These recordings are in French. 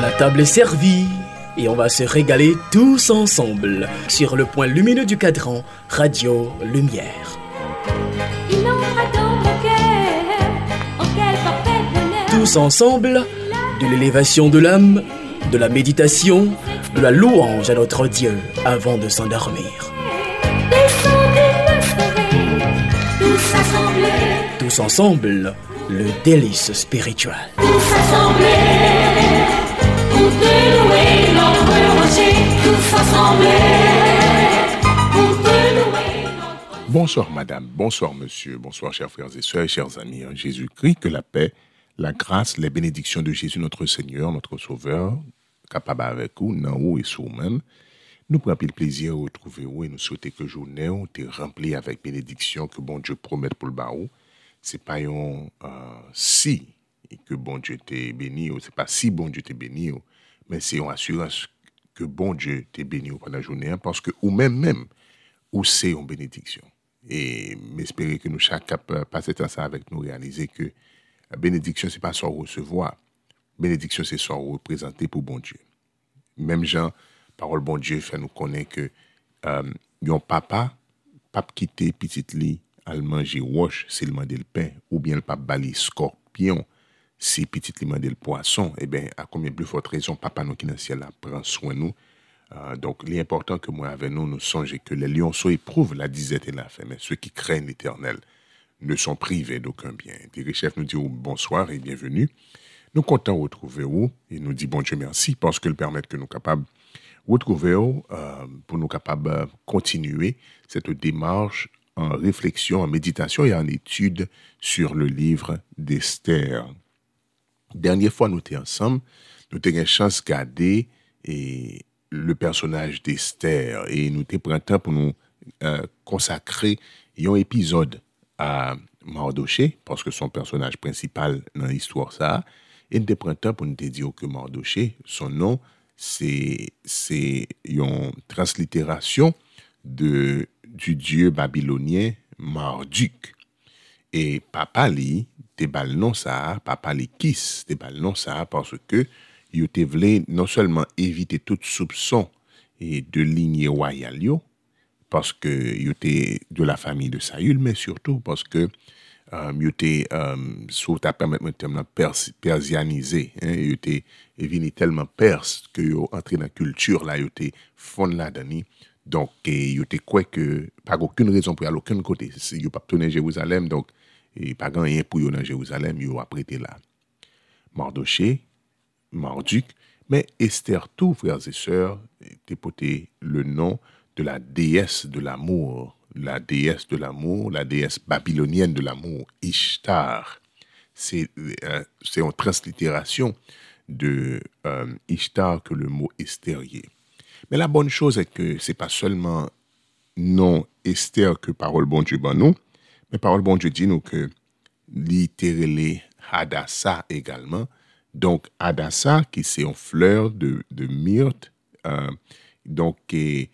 La table est servie et on va se régaler tous ensemble sur le point lumineux du cadran Radio Lumière. Tous ensemble, de l'élévation de l'âme, de la méditation, de la louange à notre Dieu avant de s'endormir. Tous ensemble, le délice spirituel. Bonsoir madame, bonsoir monsieur, bonsoir chers frères et sœurs, chers amis en Jésus-Christ, que la paix, la grâce, les bénédictions de Jésus notre Seigneur, notre Sauveur, capable avec vous, dans vous et sur vous-même, nous prenons le plaisir de retrouver vous et nous souhaiter que journée est remplie avec bénédictions que bon Dieu promet pour le baou. C'est pas un si que bon Dieu t'est béni, ou c'est pas si bon Dieu t'est béni, mais c'est une assurance que bon Dieu t'est béni pendant la journée, hein, parce que ou même même, ou c'est une bénédiction. Et m'espérer que nous, chaque passer ça avec nous, réaliser que la bénédiction, c'est pas sans recevoir. Bénédiction, c'est sans représenter pour bon Dieu. Même Jean, parole bon Dieu, fait nous connaître que euh, yon papa, pape quitter petite lit, al manger c'est le mandé le pain, ou bien le pape bali scorpion, si petit li mandé le poisson, eh bien, à combien plus forte raison, papa dans le ciel là, prend soin de nous. Euh, donc, l'important que moi avec nous, nous songeons que les lionceaux éprouvent la disette et la faim, mais ceux qui craignent l'éternel ne sont privés d'aucun bien. Thierry Chef nous dit bonsoir et bienvenue. Nous comptons retrouver vous et nous dit bon Dieu merci parce que le que nous capables retrouver vous euh, pour nous capables continuer cette démarche en réflexion, en méditation et en étude sur le livre d'Esther. Dernière fois nous étions ensemble, nous avons une chance de garder le personnage d'Esther et nous avons pris un temps pour nous euh, consacrer un épisode à Mardoché, parce que son personnage principal dans l'histoire ça, et nous avons pris un temps pour nous dire que Mardoché, son nom, c'est une translittération du dieu babylonien Marduk. Et papa li, papa ça, parce que yo te voulait non seulement éviter tout soupçon et de lignée royale yo, parce que yo te de la famille de Saül, mais surtout parce que euh, yo te, euh, sous ta permettre maintenant pers, persianisé, hein, yo te venu tellement perse que yo entré dans la culture là, yo te fond là dedans donc, yo te que, pas aucune raison pour aller aucun côté. Si yo pas tourner Jérusalem, donc, et pas rien pour yo dans Jérusalem, yo a prêté là. Mardoché, Marduk, mais Esther tout, frères et sœurs, te le nom de la déesse de l'amour, la déesse de l'amour, la déesse babylonienne de l'amour, Ishtar. C'est euh, en translittération de euh, Ishtar que le mot estérier. Mais la bonne chose est que c'est pas seulement non Esther que parole bon Dieu nous, parole bon Dieu dit nous que littéralement Hadassa également. Donc Hadassa qui c'est une fleur de, de myrte, euh, donc et,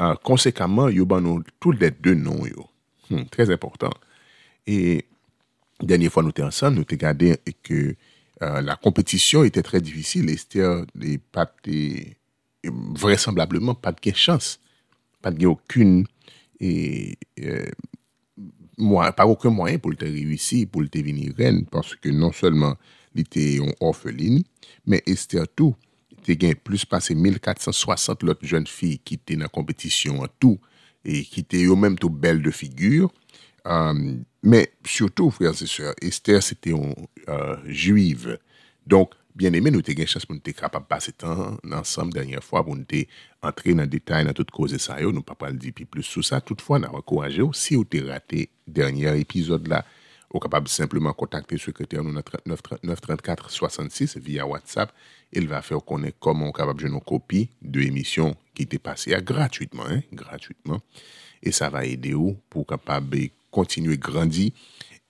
euh, conséquemment yo ban nous tous les deux noms. Hmm, très important. Et dernière fois nous étions ensemble, nous avons regardé que euh, la compétition était très difficile. N'est pas vraisemblablement pas de chance, pas de aucune et euh, pas aucun moyen pour le réussir, pour le devenir reine, parce que non seulement il était orpheline, mais Esther tout, il plus passé 1460 autres jeunes filles qui étaient dans la compétition en tout, et qui étaient eux-mêmes tout belles de figure. Euh, mais surtout, frères et sœurs, Esther, c'était une euh, juive. Donc, Bien eme nou te gen chans pou nou te kapap pase tan nan sam denye fwa pou nou te antre nan detay nan tout koze sa yo, nou pa pal di pi plus sou sa. Toutfwa nan wakouraje ou si ou te rate denye epizod la, ou kapab simplement kontakte sekreter nou nan 3934-66 via WhatsApp, el va fe ah, ou konen koman ou kapab jenon kopi de emisyon ki te pase ya gratuitman, gratuitman, e sa va ede ou pou kapab kontinue grandi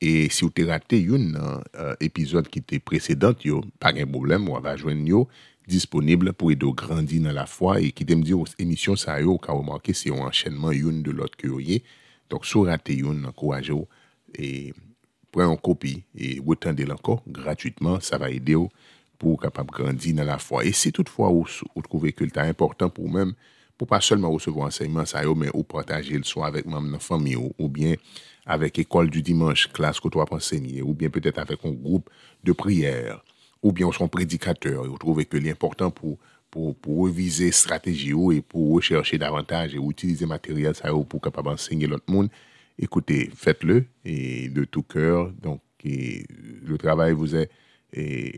E si ou te rate yon nan uh, epizod ki te presedant yo, pa gen problem, wava jwen yo, disponible pou edo grandi nan la fwa e ki dem di ou emisyon sa yo ka ou manke se yon anchenman yon de lot ki yo ye. Dok sou rate yon nan kouaj yo e pren yon kopi e wotan del anko gratuitman sa va ede yo pou kapap grandi nan la fwa. E se toutfwa ou, ou trouve kulta important pou mèm pou pa solman ou sevo anseyman sa yo men ou pataje l son avèk mèm nan fami yo ou bien avec école du dimanche, classe que vas enseigner, ou bien peut-être avec un groupe de prière, ou bien son prédicateur. Vous trouvez que l'important pour pour, pour réviser stratégie et pour rechercher davantage et utiliser matériel ça pour capable enseigner l'autre monde, écoutez, faites-le et de tout cœur. Donc, le travail vous est et,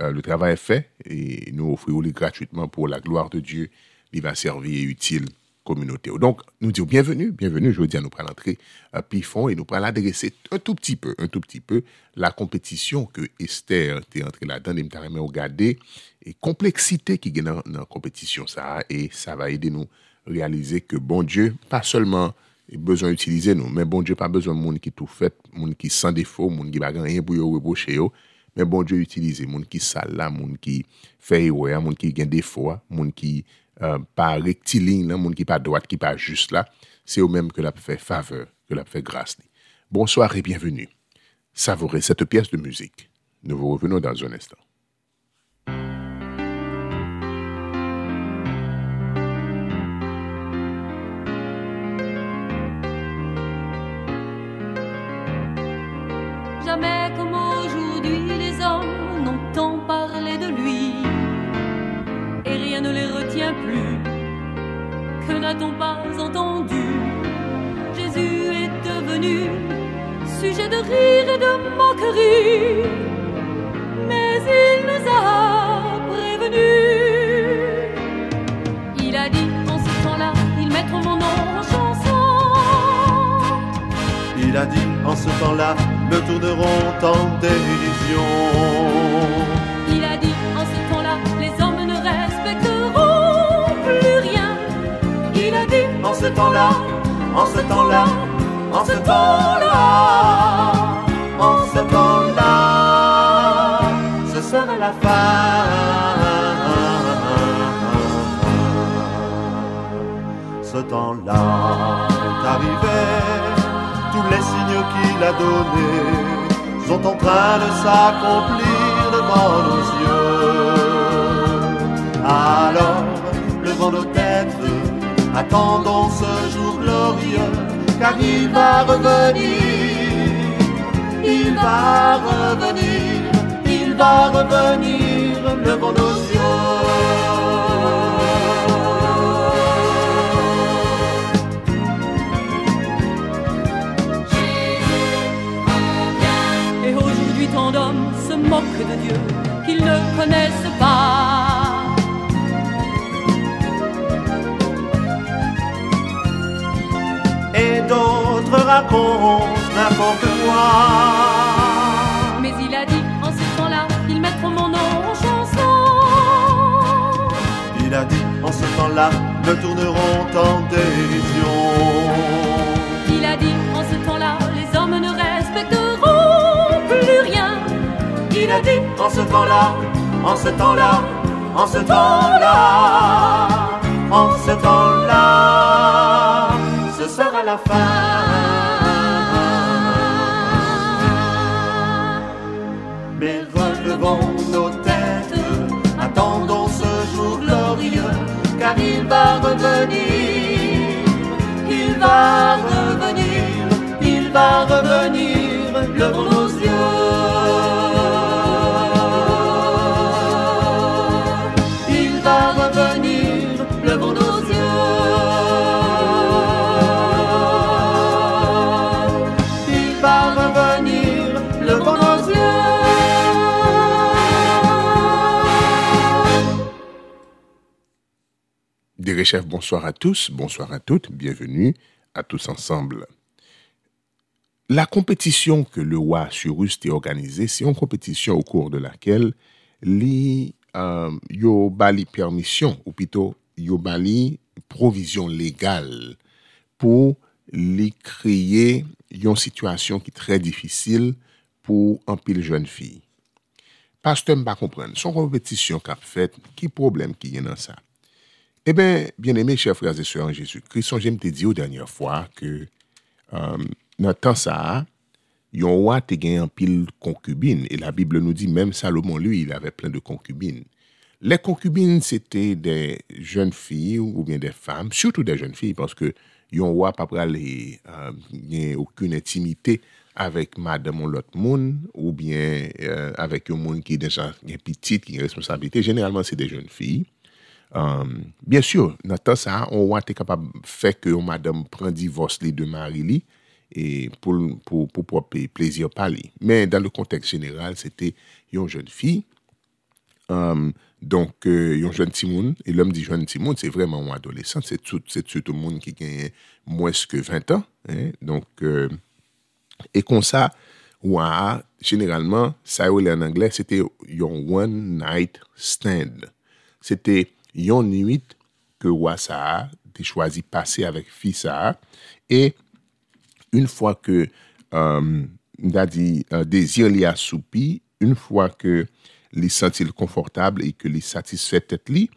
euh, le travail est fait et nous offrons-le gratuitement pour la gloire de Dieu. Il va servir et utile communauté. Donc, nous disons bienvenue, bienvenue. Je veux dire, nous prenons l'entrée à Pifon et nous prenons l'adresser un tout petit peu, un tout petit peu, la compétition que Esther était entrée là-dedans, et m'a regarder et complexité qui est dans la compétition, ça, et ça va aider nous réaliser que bon Dieu, pas seulement besoin d'utiliser nous, mais bon Dieu, pas besoin de monde qui tout fait, monde qui sans défaut, monde qui n'a rien pour reprocher, mais bon Dieu, utiliser monde qui sale là, monde qui fait monde qui a défaut, monde qui euh, pas rectiligne, là, monde qui pas droite, qui pas juste là, c'est au même que la fait faveur, que la fait grâce. Bonsoir et bienvenue. Savourez cette pièce de musique. Nous vous revenons dans un instant. Jamais n'a-t-on pas entendu Jésus est devenu sujet de rire et de moquerie, mais il nous a prévenus. Il a dit en ce temps-là, ils mettront mon nom en chanson. Il a dit en ce temps-là, me tourneront en dérision. En ce temps-là, en ce temps-là, en ce temps-là, en ce temps-là, ce sera la fin. Ce temps-là est arrivé, tous les signes qu'il a donnés sont en train de s'accomplir devant nos yeux. Attendons ce jour glorieux car il va revenir, il va revenir, il va revenir, levons nos yeux. Et aujourd'hui tant d'hommes se moquent de Dieu qu'ils ne connaissent pas. N'importe quoi. Mais il a dit en ce temps-là, ils mettront mon nom en chanson. Il a dit en ce temps-là, me tourneront en dérision. Il a dit en ce temps-là, les hommes ne respecteront plus rien. Il a dit en ce temps-là, en ce temps-là, en ce temps-là, en ce temps-là ce sera la fin. Nos têtes, attendons ce jour glorieux, car il va revenir, il va revenir, il va revenir, Des chefs, bonsoir à tous, bonsoir à toutes, bienvenue à tous ensemble. La compétition que le roi Cyrus a organisée, c'est une compétition au cours de laquelle li euh, yo bali permission, ou plutôt yo bali provision légale pour li créer une situation qui est très difficile pour un pile jeune fille. Pasteur m'a comprendre, son compétition qu'a fait, qui problème qui a dans ça? Eh bien, bien aimés chers frères et sœurs en Jésus-Christ, j'aime te dire aux dernières fois que euh, dans temps ça, yon roi te gen en pile concubines. Et la Bible nous dit, même Salomon, lui, il avait plein de concubines. Les concubines, c'était des jeunes filles ou bien des femmes, surtout des jeunes filles, parce que yon roi pas pralé, euh, aucune intimité avec madame ou l'autre monde, ou bien euh, avec un monde qui est déjà petite, qui a une responsabilité. Généralement, c'est des jeunes filles. Euh, bien sûr, dans temps ça, on capable de faire que madame prend divorce les deux maris et pour, pour, pour, pour plaisir par lui. Mais dans le contexte général, c'était une jeune fille. Euh, donc, euh, une jeune Timoun, et l'homme dit jeune Timoun, c'est vraiment un adolescent, c'est tout, le a moins que 20 ans. Hein. Donc, euh, ça, ouais, généralement, ça en anglais, c'était un one night stand. C'était yon nuit ke wwa sa a, te chwazi pase avèk fi sa a, e un fwa ke, um, euh, mda di, uh, dezir li a soupi, un fwa ke li sentil konfortable e ke li satisfet tet li,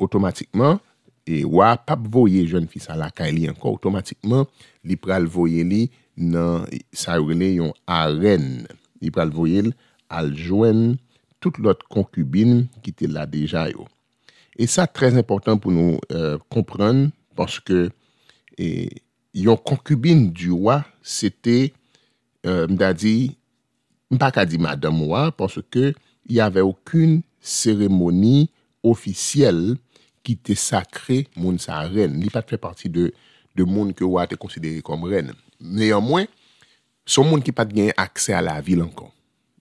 otomatikman, e wwa pap voye jen fi sa la kay li anko, otomatikman, li pral voye li nan sa rele yon aren, li pral voye li aljwen tout lot konkubin ki te la deja yo. E sa trez important pou nou kompran, euh, paske et, yon konkubine du wwa, sete, euh, mda di, mpa ka di madame wwa, paske yave akoun seremoni ofisyel ki te sakre moun sa ren. Li pat fè parti de, de moun ke wwa te konsidere kom ren. Neyanmwen, son moun ki pat gen akse a la vil ankon.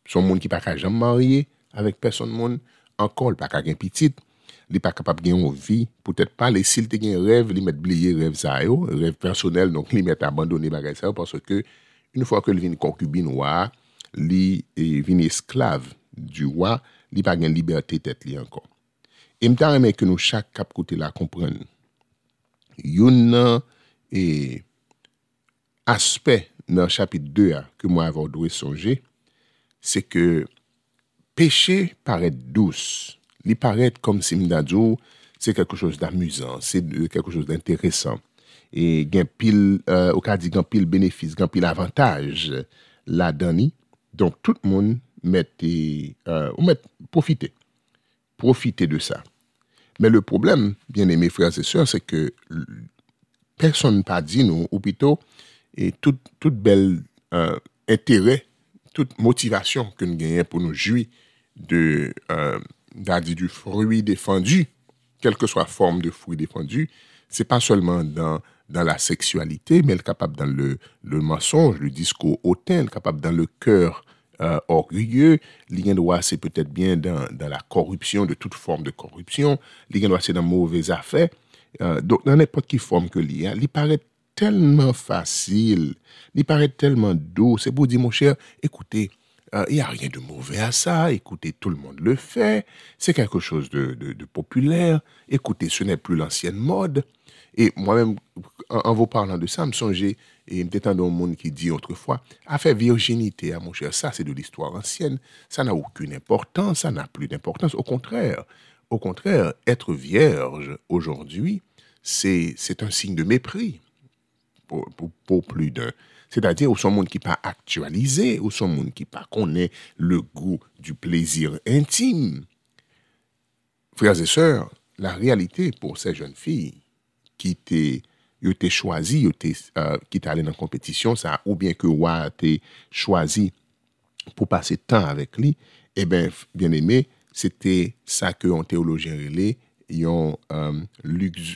Son moun ki pa ka jam marye avèk person moun, ankon l pa ka gen pitit. li pa kapap gen yon vi, pou tèt pa li sil te gen rev, li met bliye rev zayo, rev personel, donc li met abandoni bagay zayo, parce ke, une fwa ke li e, vin konkubin wak, li vin esklave du wak, li pa gen liberté tèt li ankon. E mta remè ke nou chak kap kote la kompren. Yon nan e aspe nan chapit 2 a ke mwa avon dwe sonje, se ke peche paret douz li paret kom Simdadjo, se kelko chos d'amuzan, se kelko chos d'interesan. E gen pil, euh, ou ka di gen pil benefis, gen pil avantaj la dani. Donk tout moun mette, euh, ou mette, profite. Profite de sa. Men le problem, bien eme frères et sœurs, se ke person pa di nou, ou pito, et tout, tout bel euh, intérêt, tout motivasyon ke nou genyen pou nou jwi de... Euh, dit du fruit défendu, quelle que soit la forme de fruit défendu, c'est pas seulement dans, dans la sexualité, mais elle est capable dans le, le mensonge, le discours hautain, capable dans le cœur euh, orgueilleux. L'ien droit, c'est peut-être bien dans, dans, la corruption, de toute forme de corruption. L'ien droit, c'est dans mauvais affaires. Euh, donc, dans n'importe quelle forme que l'il il paraît tellement facile, il paraît tellement doux. C'est pour dire, mon cher, écoutez, il euh, n'y a rien de mauvais à ça. Écoutez, tout le monde le fait. C'est quelque chose de, populaire. Écoutez, ce n'est plus l'ancienne mode. Et moi-même, en, vous parlant de ça, me songez, et peut-être un monde qui dit autrefois, a fait virginité, à hein, mon cher, ça c'est de l'histoire ancienne, ça n'a aucune importance, ça n'a plus d'importance. Au contraire, au contraire, être vierge aujourd'hui, c'est un signe de mépris pour plus d'un c'est-à-dire, ou son monde qui pas actualisé, ou son monde qui pas connaît le goût du plaisir intime. Frères et sœurs, la réalité pour ces jeunes filles qui étaient euh, qui étaient allées dans la compétition, ça, ou bien que roi a été choisi pour passer temps avec lui, eh bien, bien aimé, c'était ça que en théologien relais, ils ont, euh,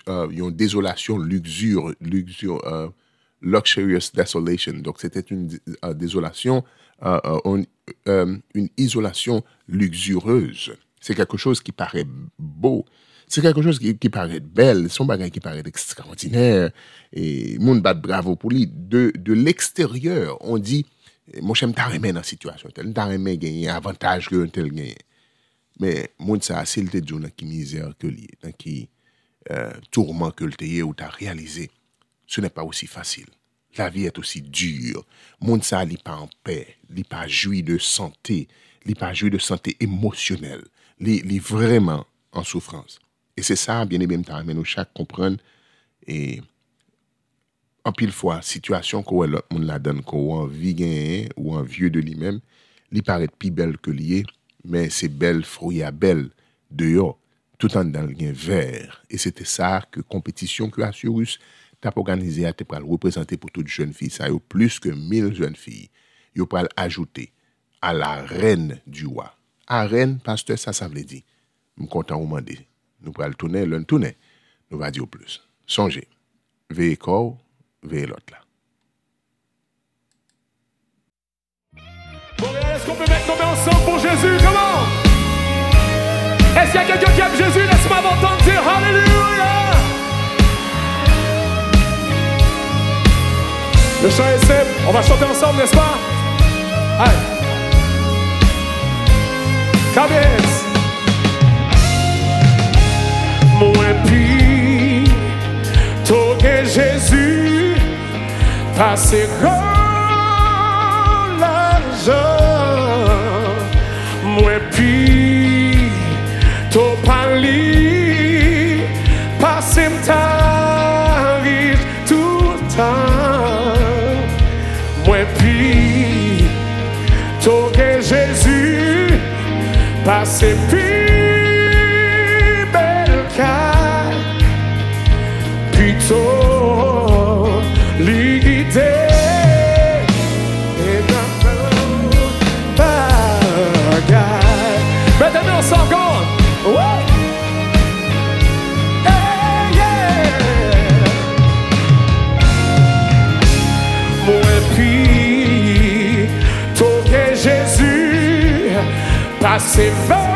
euh, désolation, luxure, luxure, euh, luxurious desolation. Donc, c'était une euh, désolation, euh, euh, euh, une isolation luxureuse. C'est quelque chose qui paraît beau. C'est quelque chose qui, qui paraît belle. Son bagage qui paraît extraordinaire. Et moun bat bravo pour lui. De, de l'extérieur, on dit, mon chèm ta remè nan situasyon tel, ta remè genye avantaj ke yon tel genye. Men, moun sa, sil te djou nan ki mizer ke liye, nan ki euh, tourman ke lte ye ou ta realize. Ce n'est pas aussi facile. La vie est aussi dure. Moun ça n'est pas en paix, n'est pas joui de santé, n'est pas joui de santé émotionnelle, n'est vraiment en souffrance. Et c'est ça, bien aimé, nous chaque comprendre et en pile fois, situation qu'on l'autre la donne, qu'on envie gagner ou un vieux de lui-même, il paraît plus belle que lié, mais c'est belle, fruit à belle, dehors, tout en dans le vert. Et c'était ça que compétition que Assurus t'a organisé à te représenter pour toutes jeunes filles. Ça y a plus que 1000 jeunes filles. Il pas ajouter à la reine du roi. À reine, pasteur, ça, ça veut dire. Je suis content de demander. Nous le tourner, l'un tourner. Nous va dire plus. Songez. Veillez corps, veillez l'autre là. est-ce qu'on peut mettre nos mains ensemble pour Jésus? Comment? Est-ce qu'il y a quelqu'un qui aime Jésus? Laisse-moi m'entendre dire Alléluia! Le chant est simple. On va chanter ensemble, n'est-ce pas? Allez. Cabez. Moins pire, que Jésus, passez grand você vai.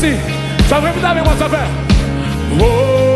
Ceci. Ça va vous avec moi, ça fait. Oh,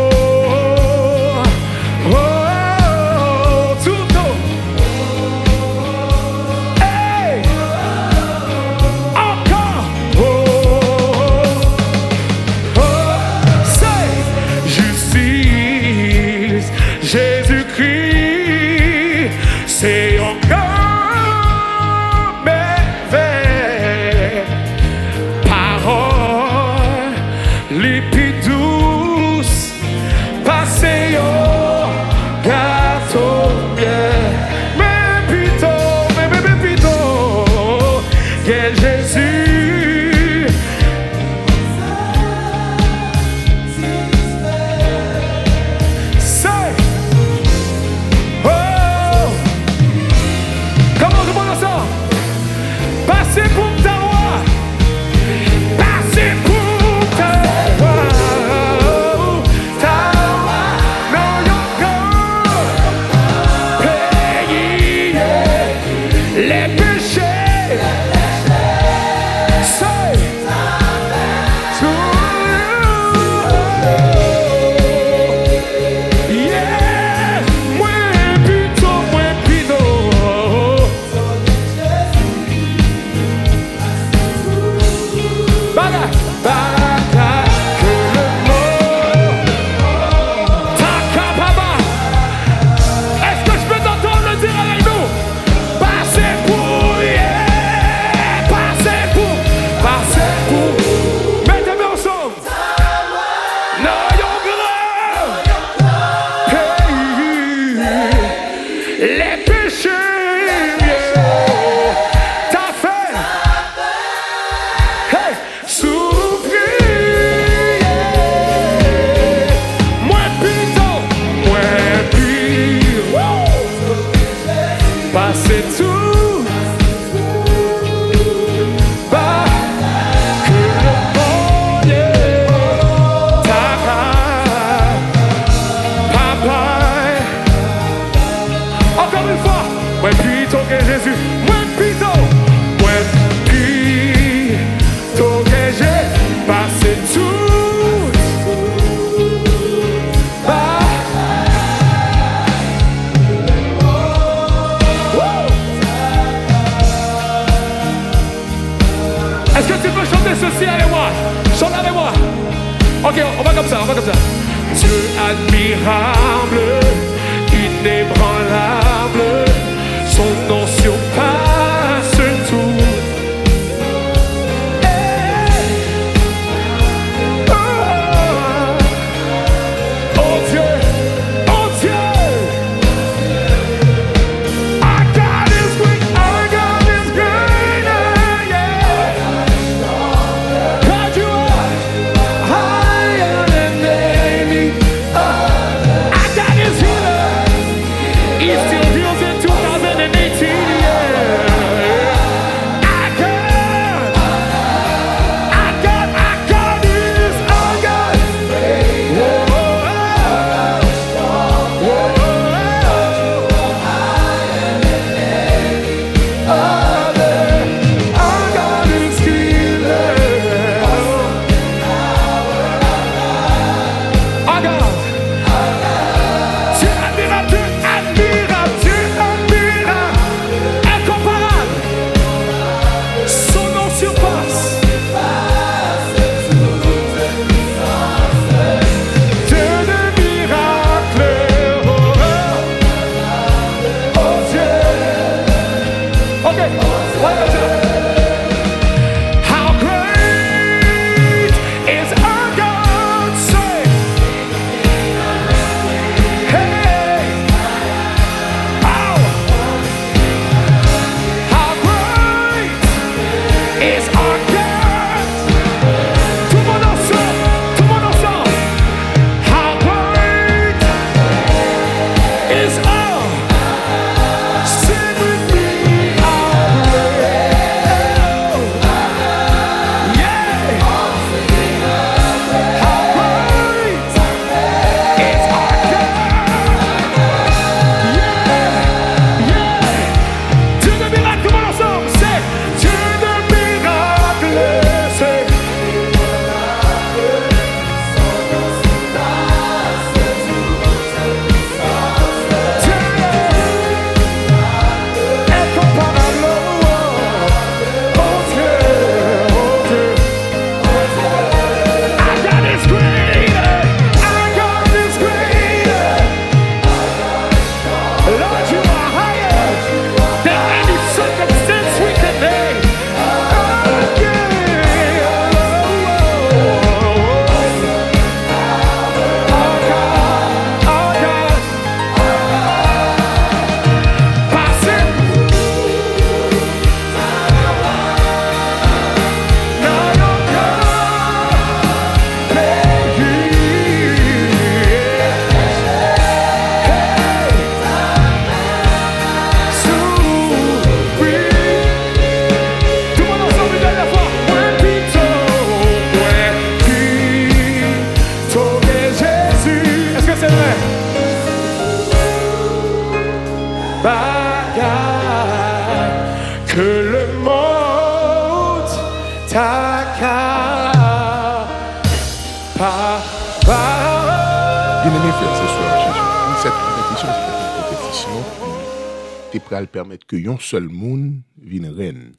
à le permettre que yon seul monde vienne reine.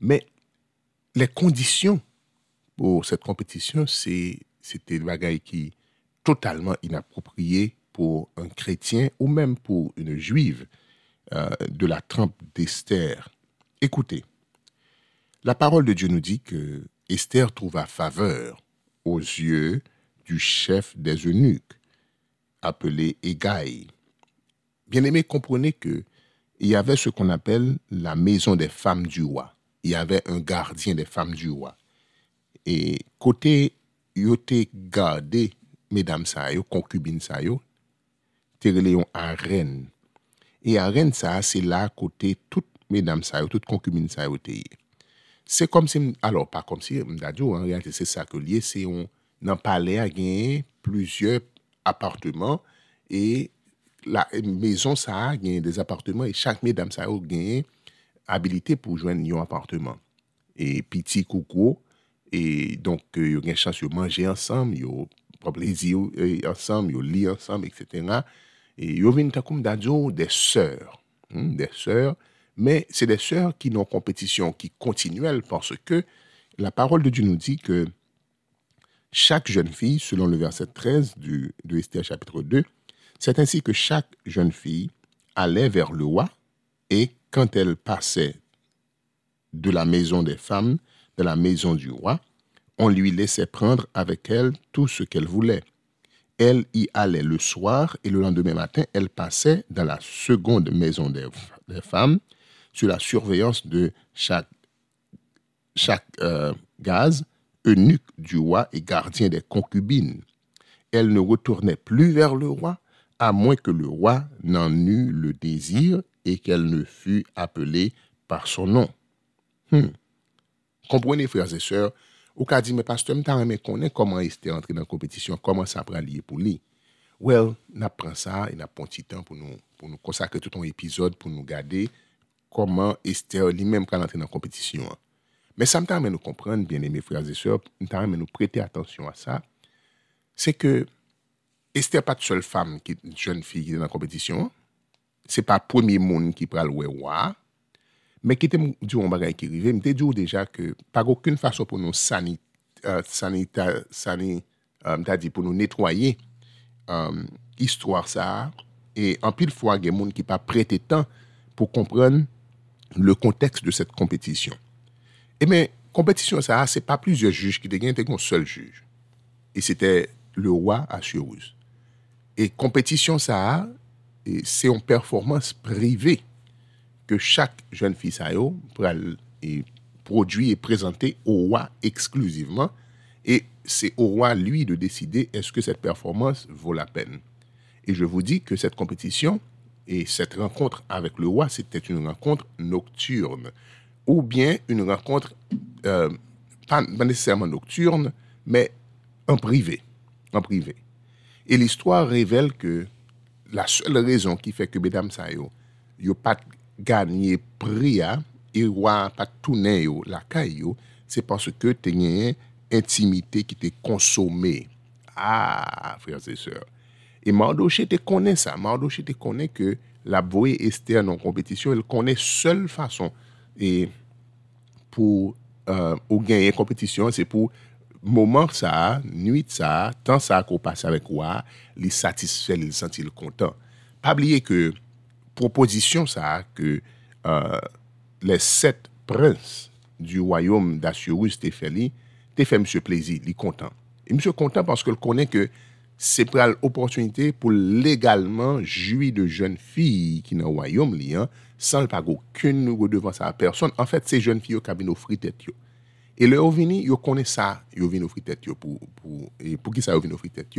Mais les conditions pour cette compétition, c'était des bagailles qui totalement inappropriées pour un chrétien ou même pour une juive euh, de la trempe d'Esther. Écoutez, la parole de Dieu nous dit que Esther trouva faveur aux yeux du chef des eunuques, appelé Égaï. Bien-aimés, comprenez que il y avait ce qu'on appelle la maison des femmes du roi. Il y avait un gardien des femmes du roi. Et côté, yo te gardé, mesdames sa yo, concubines sa yo, yon arène. Et arène ça, c'est là côté toutes mesdames sa yo, toutes concubines. C'est comme si, alors pas comme si, en réalité c'est ça que lié, c'est on, nan palais a plusieurs appartements et la maison ça a gagné des appartements et chaque mesdames ça a gagné habilité pour joindre un appartement. Et petit coucou, et donc euh, yo gen chance de manger ensemble, yo prend plaisir euh, ensemble, yo lit ensemble, etc. Et vin ta comme des sœurs, hein, des sœurs, mais c'est des sœurs qui n'ont compétition qui continuelle parce que la parole de Dieu nous dit que chaque jeune fille, selon le verset 13 du, de Esther chapitre 2, c'est ainsi que chaque jeune fille allait vers le roi et quand elle passait de la maison des femmes, de la maison du roi, on lui laissait prendre avec elle tout ce qu'elle voulait. Elle y allait le soir et le lendemain matin, elle passait dans la seconde maison des, femmes sous la surveillance de chaque, chaque euh, gaz, eunuque du roi et gardien des concubines. Elle ne retournait plus vers le roi, à moins que le roi n'en eût le désir et qu'elle ne fût appelée par son nom. Hmm. Comprenez, frères et sœurs, au cas dit, mais pasteur, me connaît comment Esther entré dans la compétition, comment ça prend lié pour lui. Well, on apprend ça et on a un petit temps pour nous, pour nous consacrer tout un épisode pour nous garder comment Esther lui-même quand entré dans la compétition. Mais ça me de nous comprendre, bien aimés frères et sœurs, me permet de nous prêter attention à ça. C'est que Esther pas de seule femme, qui, une jeune fille qui est dans la compétition. C'est pas le premier monde qui prend le roi. Mais qui était du un bagage qui arrivait, me dit déjà que par aucune façon pour nous euh, euh, dit pour nous nettoyer euh, histoire ça et en pile fois il y a des gens qui pas prêté temps pour comprendre le contexte de cette compétition. Et mais compétition ça c'est pas plusieurs juges qui deviennent un seul juge. Et c'était le roi Assuérus. Et compétition ça c'est une performance privée que chaque jeune fille ça et produit et présenté au roi exclusivement et c'est au roi lui de décider est-ce que cette performance vaut la peine. Et je vous dis que cette compétition et cette rencontre avec le roi, c'était une rencontre nocturne ou bien une rencontre euh, pas, pas nécessairement nocturne, mais en privé, en privé. Et l'histoire révèle que la seule raison qui fait que mesdames ça yo, yo pas gagné prix et roi pas la caille c'est parce que tu une intimité qui t'est consommée. Ah, frères et sœurs. Et Mardoché te connaît ça. Mardoché te connaît que la voie Esther en compétition, elle connaît seule façon et pour euh, ou gagner compétition, c'est pour moment ça, nuit ça, temps ça qu'on passe avec quoi, les satisfait, les sentir content. Pas oublier que proposition ça que euh, les sept princes du royaume d'Assurus t'es fait li, t'es fait monsieur plaisir, il content. Et monsieur content parce que le connaît que c'est pour l'opportunité pour légalement jouir de jeunes filles qui dans le royaume li, hein, sans le pas aucune redevance à la personne. En fait, ces jeunes filles au cabinet offrit tête Et leur vini, yo connaît ça, yo viennent offrir tête pour pour et pour qui ça viennent offrir tête.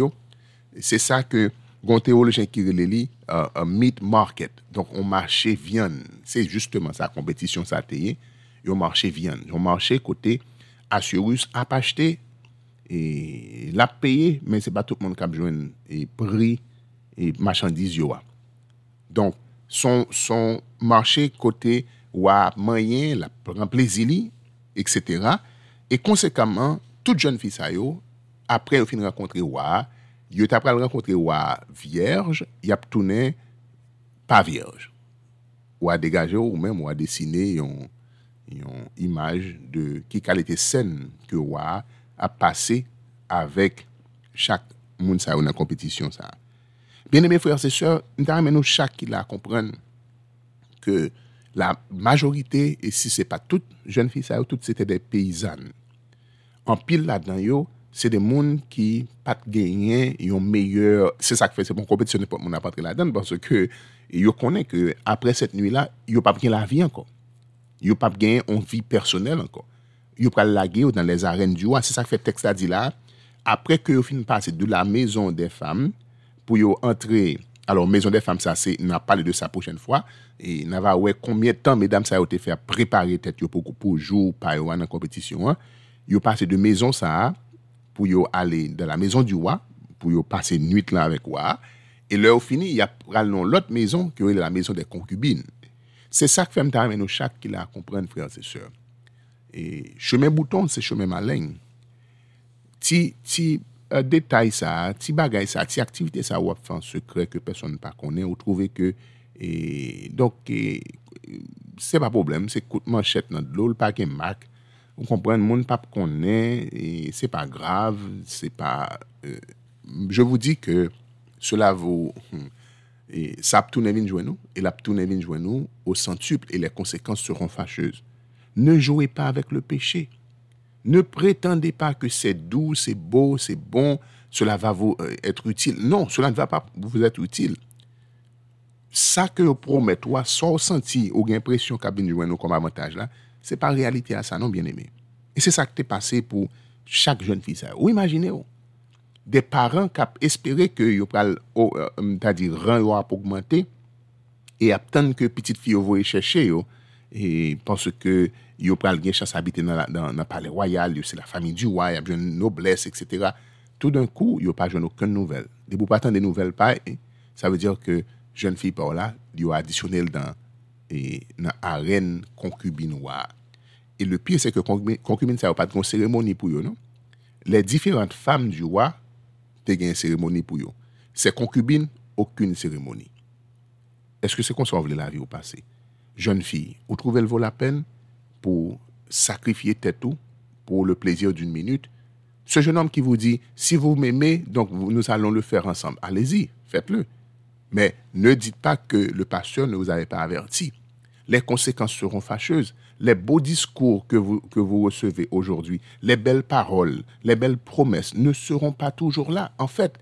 C'est ça que gon théologien qui relève un meat market. Donc on marché viande. C'est justement ça compétition ça tayé. Yo marché viande. Yo marché côté Assurus a acheté et l'a payé mais c'est pas tout le monde qui a besoin et prix et marchandise yo. a. Donc son son marché côté wa moyen la prend plaisir etc. Et conséquemment toute jeune fille ça yo après au fin rencontrer wa yo t'a pral rencontrer wa vierge, y a tourné pas vierge. Ou a dégagé ou même ou a dessiné une une image de qui qualité scène que wa a passé avec chaque monde ça dans la compétition ça. Bien aimés frères et sœurs, nous nous chaque qui la comprendre que la majorité et si c'est pas toutes jeunes filles ça toutes c'était des an pil bon, la dan yo, se de moun ki pat genyen yon meyye, se sa kfe, se bon kompetisyon pou moun apatre la dan, parce ke yo konen ke apre set nwi la, yo pap gen la vi ankon. Yo pap genyen an vi personel ankon. Yo pral lage yo dan les aren diwa, se sa kfe tekst la di la, apre ke yo fin pase de la mezon de fam, pou yo entre, alor mezon de fam sa se, nan pale de sa pochen fwa, e nan va we konmye tan, medam sa yo te fe preparé tet yo pou, pou jou, pa yo an an kompetisyon an, yo pase de mezon sa pou yo ale de la mezon di wwa, pou yo pase nuit lan avek wwa, e lè ou fini, ya pral non lot mezon ki yo e la mezon de konkubine. Se sa k fèm ta ameno chak ki la kompren frèl se sèr. E chemè bouton se chemè maleng. Ti, ti uh, detay sa, ti bagay sa, ti aktivite sa wap fan sekre ke person pa konen ou trove ke e, donk e, se pa problem, se koutman chet nan dlo, l pa gen mak, Vous comprenez, monde pas connaît et c'est pas grave, c'est pas. euh, je vous dis que cela vaut. hum, Et ça a nous, et la nous au centuple, et les conséquences seront fâcheuses. Ne jouez pas avec le péché. Ne prétendez pas que c'est doux, c'est beau, c'est bon, cela va vous euh, être utile. Non, cela ne va pas vous être utile. Ça que vous promet, toi, sans senti ou l'impression qu'a nous comme avantage là, c'est pas réalité à ça, non, bien aimé. Et c'est ça qui t'est passé pour chaque jeune fille. Ou imaginez, des parents qui espéré que yo oh, euh, c'est-à-dire rang a augmenter et attendre que petite fille yo voye chercher et parce que yo pral gen chance habiter dans dans palais royal, c'est la famille du roi, y a de noblesse etc. Tout d'un coup, yo pas joindre aucune nouvelle. Des vous pas des nouvelles ça veut dire que jeune fille par là, yo additionnel dans et dans arène concubine. Et le pire c'est que concubine, ça pas de cérémonie pour non? les différentes femmes du roi te une cérémonie pour eux. Ces concubines, aucune cérémonie. Est-ce que c'est qu'on sauve la vie au passé? Jeune fille, vous trouvez le vaut la peine pour sacrifier tête ou pour le plaisir d'une minute? Ce jeune homme qui vous dit, si vous m'aimez, nous allons le faire ensemble. Allez-y, faites-le. Mais ne dites pas que le pasteur ne vous avait pas averti. Les conséquences seront fâcheuses. Les beaux discours que vous, que vous recevez aujourd'hui, les belles paroles, les belles promesses ne seront pas toujours là. En fait,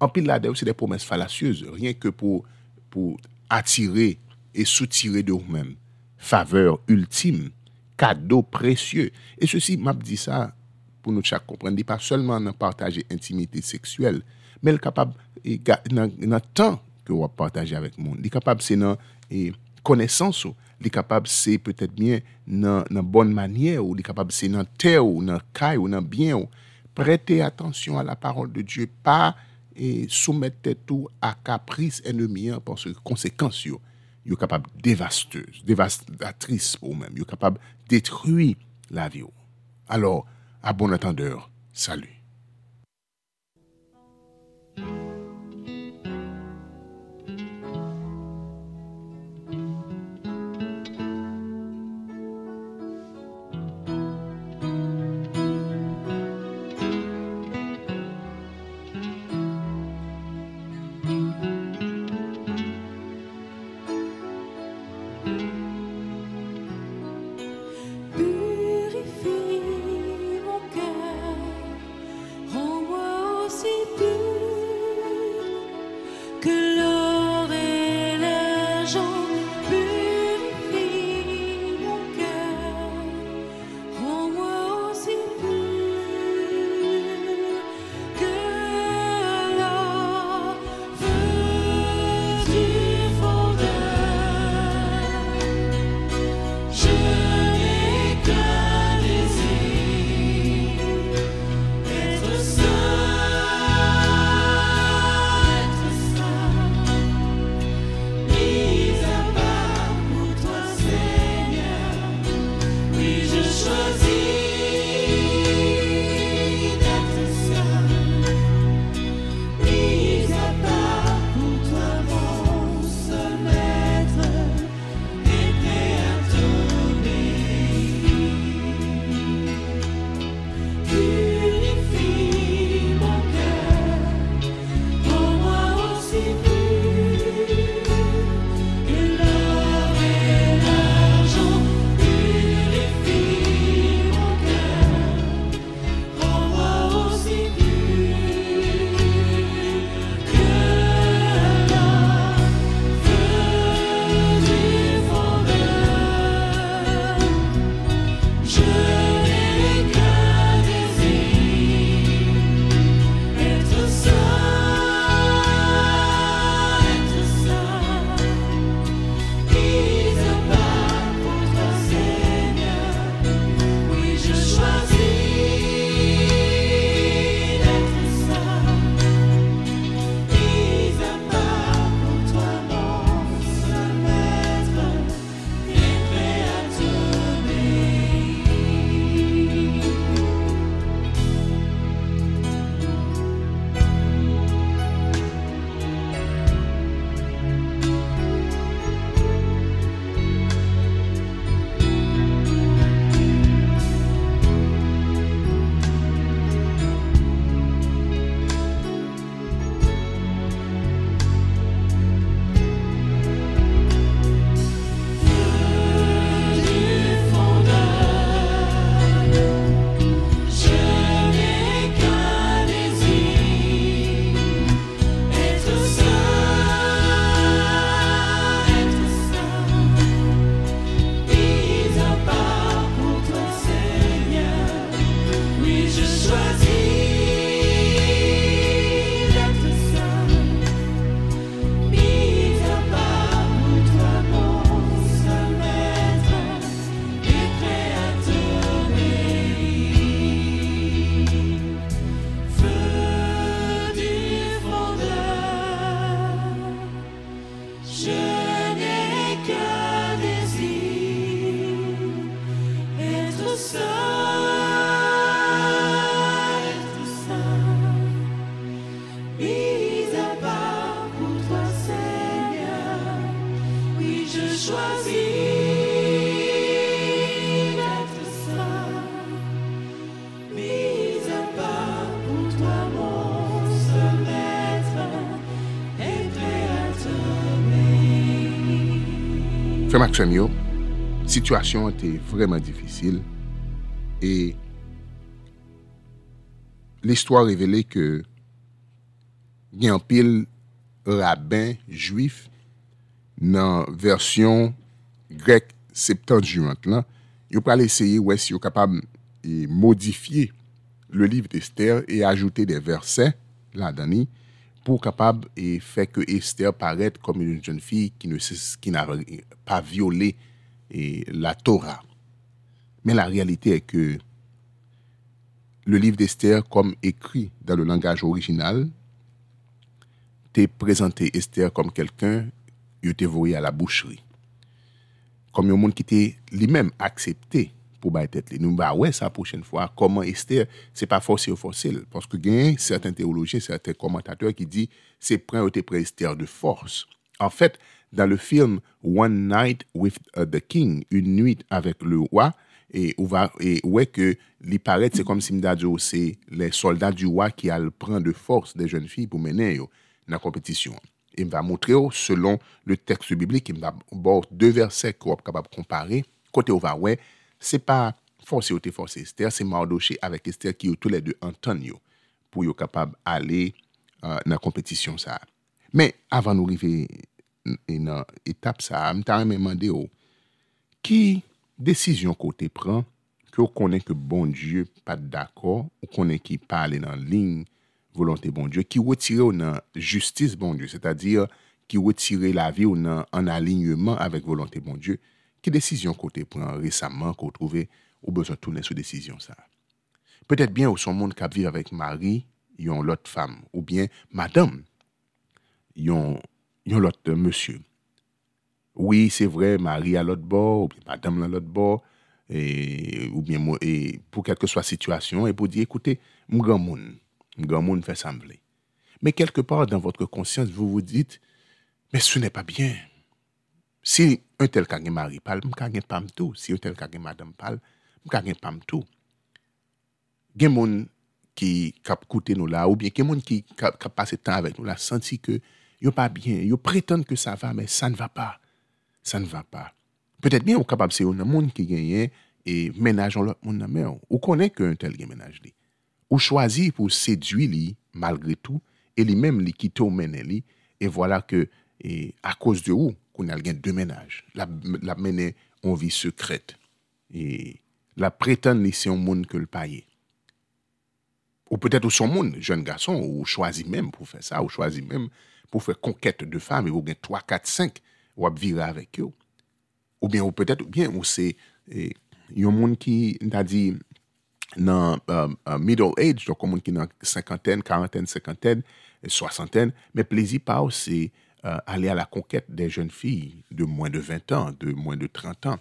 en pile là c'est des promesses fallacieuses, rien que pour, pour attirer et soutirer de vous-même. Faveur ultime, cadeau précieux. Et ceci, m'a dit ça pour nous chaque comprendre, pas seulement dans partager intimité sexuelle, mais le capable dans dans le temps que vous partagez avec le monde. Il est capable c'est dans et connaissance ou, il est capable c'est peut-être bien dans dans bonne manière ou il est capable c'est dans terre ou dans caille ou dans bien. Prêtez attention à la parole de Dieu, pas et soumettre tout à caprice ennemi hein, parce que conséquences yo, yo capable dévasteuse, dévastatrice pour vous-même, yo capable détruire la vie. Alors, à bon entendeur, salut. Ak chèm yo, situasyon te vreman difisil e l'histoire revele ke gen pil rabin juif nan versyon grek septanjouant lan, yo pral eseye wè si yo kapab modifiye le liv d'Esther e ajoute de versè la dani pou kapab e fek Esther paret kom yon joun fi ki n'a pa viole e, la Torah. Men la realite e ke le liv d'Esther kom ekri dan le langaj orijinal te prezante Esther kom kelken yo te voye a la boucheri. Kom yon moun ki te li men aksepte pour battre tête. Nous, bah ouais, ça, prochaine fois, comment Esther, c'est pas forcé ou forcé. Parce que il a certains théologiens, certains commentateurs qui disent c'est prêt prêt Esther de force. En fait, dans le film One Night with uh, the King, une nuit avec le roi, et où va et ouais que li paraît c'est comme si m'dadio c'est les soldats du roi qui le prendre de force des jeunes filles pour mener dans la compétition. Il va montrer selon le texte biblique, il va voir deux versets qu'on est capable de comparer. Côté où va ouais, se pa force yo te force Esther, se Mardoche avèk Esther ki yo tou lè dè anton yo pou yo kapab ale uh, nan kompetisyon sa. Men, avan nou rive nan etap sa, mta remè mande yo, oh, ki desisyon ko te pran, ki yo konen ke bon Diyo pat d'akor, ou konen ki pale nan lign volante bon Diyo, ki wotire ou nan justice bon Diyo, se ta dir ki wotire la vi ou nan an alignement avèk volante bon Diyo, qui décision côté prend récemment qu'on trouvé ou besoin de tourner sur décision ça? Peut-être bien au son monde qui vit avec Marie, yon l'autre femme, ou bien madame, yon, yon l'autre monsieur. Oui, c'est vrai, Marie à l'autre bord, ou bien madame à l'autre bord, et, ou bien et pour quelque que soit situation, et pour dire, écoutez, monde, mon grand monde fait sembler. Mais quelque part dans votre conscience, vous vous dites, mais ce n'est pas bien. Si un tel ka gen mari pal, m ka gen pam tou. Si un tel ka gen madam pal, m ka gen pam tou. Gen moun ki kap koute nou la, ou bien gen moun ki kap, kap pase tan avek nou la, santi ke yo pa bien, yo pretende ke sa va, men sa ne va pa. Sa ne va pa. Petet bien ou kapab se yo nan moun ki genyen e menajon lot moun nan men ou. Ou konen ke un tel gen menaj li. Ou chwazi pou sedwi li malgre tou, e li menm li kito menen li, e wala voilà ke e, a koz de ou, qu'on a deux ménages. La, la mener en vie secrète. Et la prétendre c'est un monde que le payer. Ou peut-être son monde, jeune garçon, ou choisi même pour faire ça, ou choisi même pour faire conquête de femmes, et ou bien 3, 4, 5, ou à vivre avec eux. Ou bien, ou peut-être, ou bien, ou c'est un monde qui, on a dit, dans euh, euh, middle age, donc un monde qui est dans cinquantaine, quarantaine, cinquantaine, soixantaine, mais plaisir pas, c'est euh, aller à la conquête des jeunes filles de moins de 20 ans, de moins de 30 ans.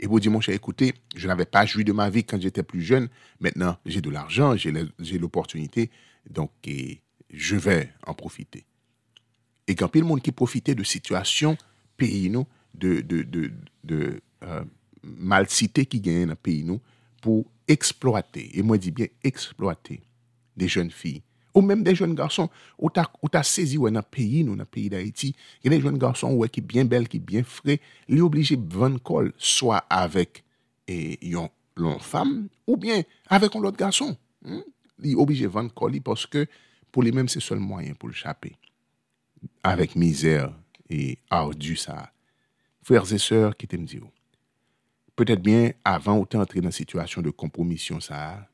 Et vous dites, mon cher, écoutez, je n'avais pas joui de ma vie quand j'étais plus jeune. Maintenant, j'ai de l'argent, j'ai l'opportunité, donc je vais en profiter. Et quand a monde qui profitait de situations pays de, euh, mal cité qui gagnent dans le pays pour exploiter, et moi je dis bien exploiter, des jeunes filles ou même des jeunes garçons, ou tu as saisi dans le pays, dans le pays d'Haïti, il y a des jeunes garçons ouais, qui bien belles, qui bien frais, sont obligés de vendre col, soit avec une femme, ou bien avec un autre garçon. Hein? Ils sont obligés de vendre col parce que pour les mêmes, c'est seul moyen pour le chaper. Avec misère et ardu ça. Frères et sœurs qui t'aiment peut-être bien avant ou t'es entré dans une situation de compromission ça,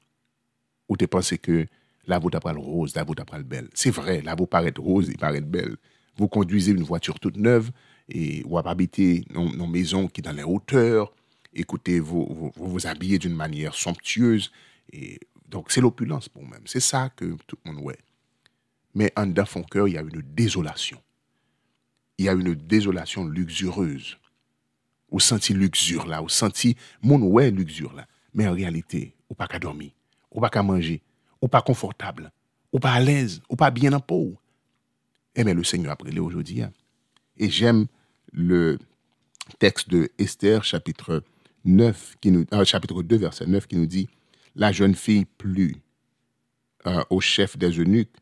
ou t'es pensé que Là, vous le rose, là, vous le belle. C'est vrai, là, vous paraît rose, il paraît belle. Vous conduisez une voiture toute neuve et vous habitez dans une maison qui est dans les hauteurs. Écoutez, vous vous, vous, habillez d'une manière somptueuse. Et donc, c'est l'opulence pour vous-même. C'est ça que tout le monde voit. Mais en dans son cœur, il y a une désolation. Il y a une désolation luxueuse. Vous sentez luxure là, vous sentez mon ouais luxure là. Mais en réalité, vous pas qu'à dormir, vous pas qu'à manger, ou pas confortable, ou pas à l'aise, ou pas bien en peau. Eh bien, le Seigneur a pris aujourd'hui. Hein. Et j'aime le texte de Esther, chapitre 9, qui nous, euh, chapitre 2, verset 9, qui nous dit La jeune fille plut euh, au chef des eunuques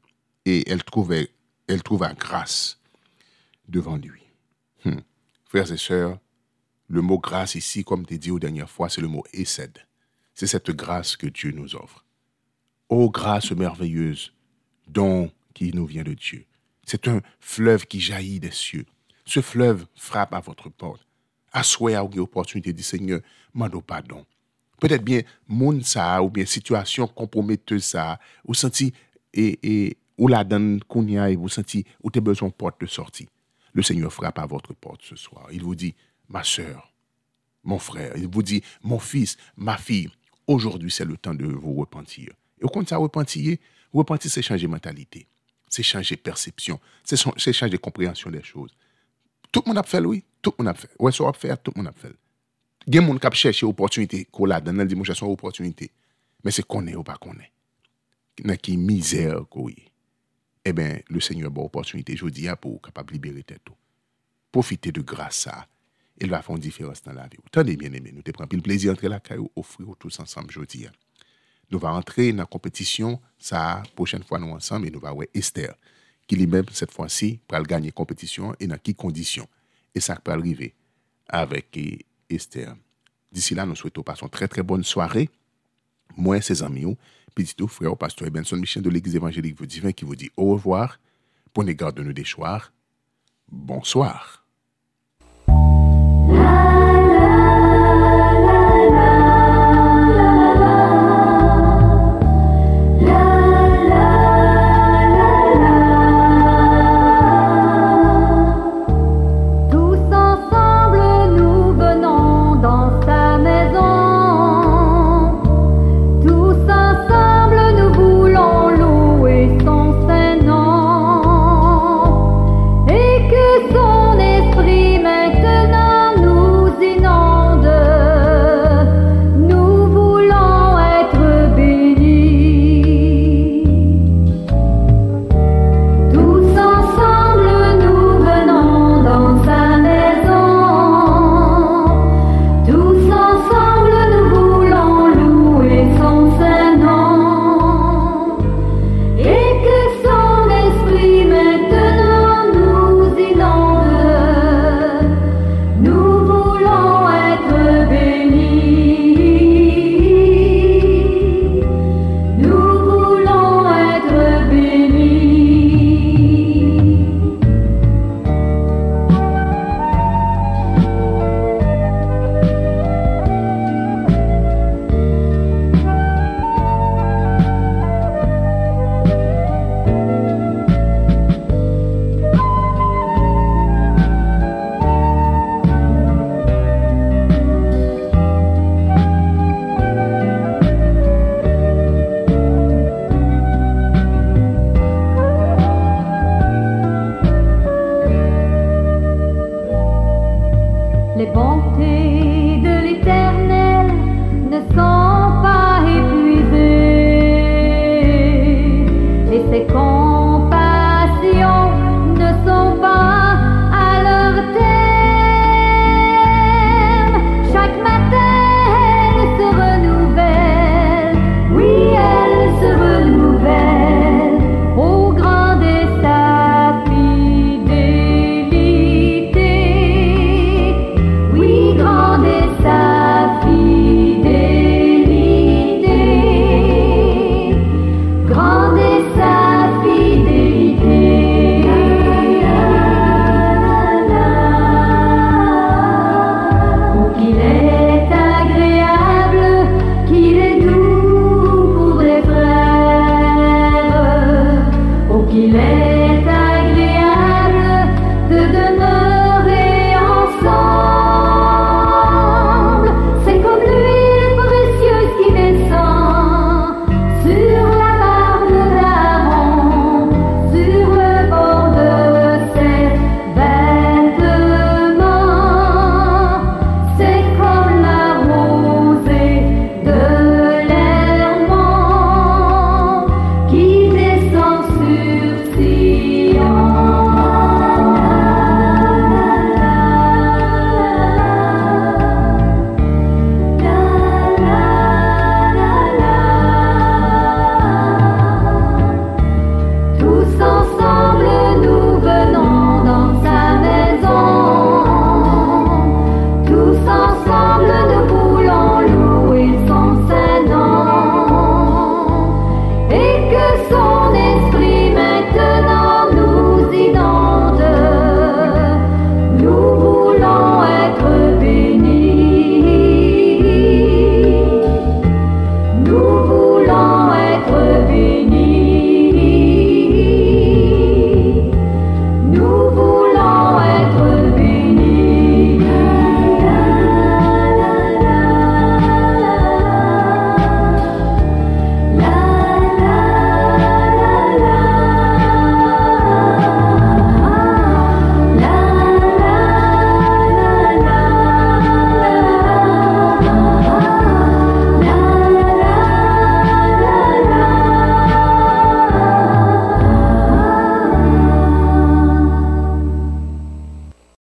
et elle, trouvait, elle trouva grâce devant lui. Hmm. Frères et sœurs, Le mot grâce ici, comme tu dit aux dernières fois, c'est le mot essed. C'est cette grâce que Dieu nous offre. Ô grâce merveilleuse, don qui nous vient de Dieu. C'est un fleuve qui jaillit des cieux. Ce fleuve frappe à votre porte. Assoyez à l'opportunité du Seigneur, mando pardon. Peut-être bien, monde ça, ou bien situation comprometteuse ça, ou senti, et, et, ou la donne qu'on y a, et vous senti, ou t'es besoin porte de sortie. Le Seigneur frappe à votre porte ce soir. Il vous dit, ma soeur, mon frère, il vous dit, mon fils, ma fille, aujourd'hui c'est le temps de vous repentir. Yo kont sa repentiye, repenti se chanje mentalite, se chanje persepsyon, se chanje komprehensyon de chouz. Tout moun ap fel, oui, tout moun ap fel. Ouè so ap fel, tout moun ap fel. Gen moun kap chèche opotunite kou la dan nan di moun chèche son opotunite. Men se konè ou pa konè. Nan ki mizèr kou ye. Eh ben, le Seigneur ba opotunite jodi ya ah, pou kapab libere tè tou. Profite de grasa. El va fon diferans nan la vi ou. Tande, bien-aimè, nou te pran pil plezi antre la kè ou ofri ou tous ansam jodi ya. Nous allons entrer dans la compétition, ça, prochaine fois nous ensemble, et nous allons voir Esther, qui lui-même, cette fois-ci, va gagner la compétition et dans quelles conditions. Et ça peut arriver avec Esther. D'ici là, nous souhaitons passer une très très bonne soirée. Moi ses amis, petit tout frère, pasteur Benson Michel de l'Église évangélique vous divin qui vous dit au revoir. Prenez garde de nous déchoir. Bonsoir.